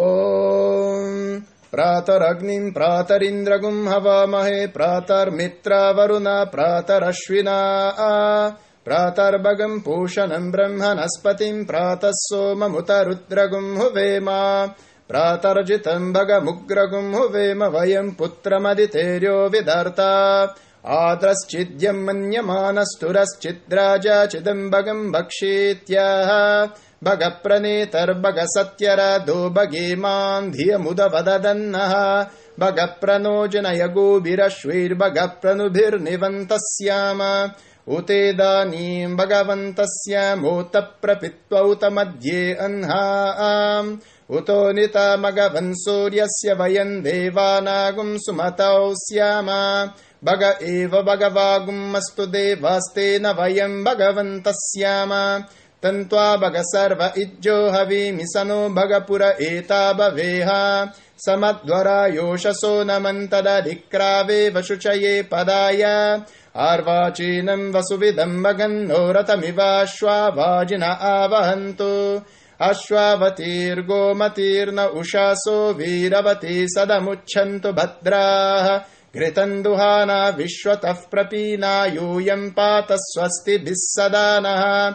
ॐ प्रातरग्निम् प्रातरिन्द्रगुम् हवामहे प्रातर्मित्रावरुण प्रातरश्विना प्रातर्भगम् पूषणम् ब्रह्मणस्पतिम् प्रातः सोममुत रुद्रगुम् हुवेम प्रातर्जितम् भगमुग्रगुम् हुवेम वयम् पुत्रमदितेर्यो विधर्ता आद्रश्चिद्यम् मन्यमानस्तुरश्चिद्राजा चिदम्बगम् भक्षीत्याह भगप्रणेतर्भग सत्यराधो भगेमान् धियमुदवदन्नः भगप्रणो जनय गोभिरश्वैर्भगप्रनुभिर्निवन्तः स्याम उतेदानीम् भगवन्तस्यामोत प्रपित्वौत मध्ये अह्ना उतो नितामगवन् सूर्यस्य वयम् देवानागुम् सुमतौ स्याम। भग एव भगवागुमस्तु देवास्तेन वयम् भगवन्तः स्याम तन्त्वा भग सर्व इज्जो हवीमि स नो भगपुर एता भवेह। समध्वरा योषसो नमन्तदधिक्रावेव शुचये पदाय। आर्वाचीनम् वसुविदम् भगन्नो रथमिवाश्वावाजिन आवहन्तु। अश्वावतीर्गोमतीर्न उषासो वीरवती सदमुच्छन्तु भद्राः। घृतम् दुहाना विश्वतः प्रपीना यूयम् पात स्वस्तिभिः सदा नः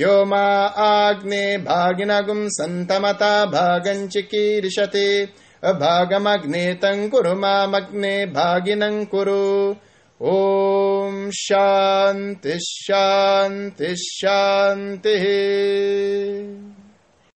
यो मा आग्ने भागिनगुम् सन्तमता भागम् चिकीर्षति अभागमग्ने तम् कुरु मामग्ने भागिनम् कुरु। ॐ शान्तिः शान्तिः शान्तिः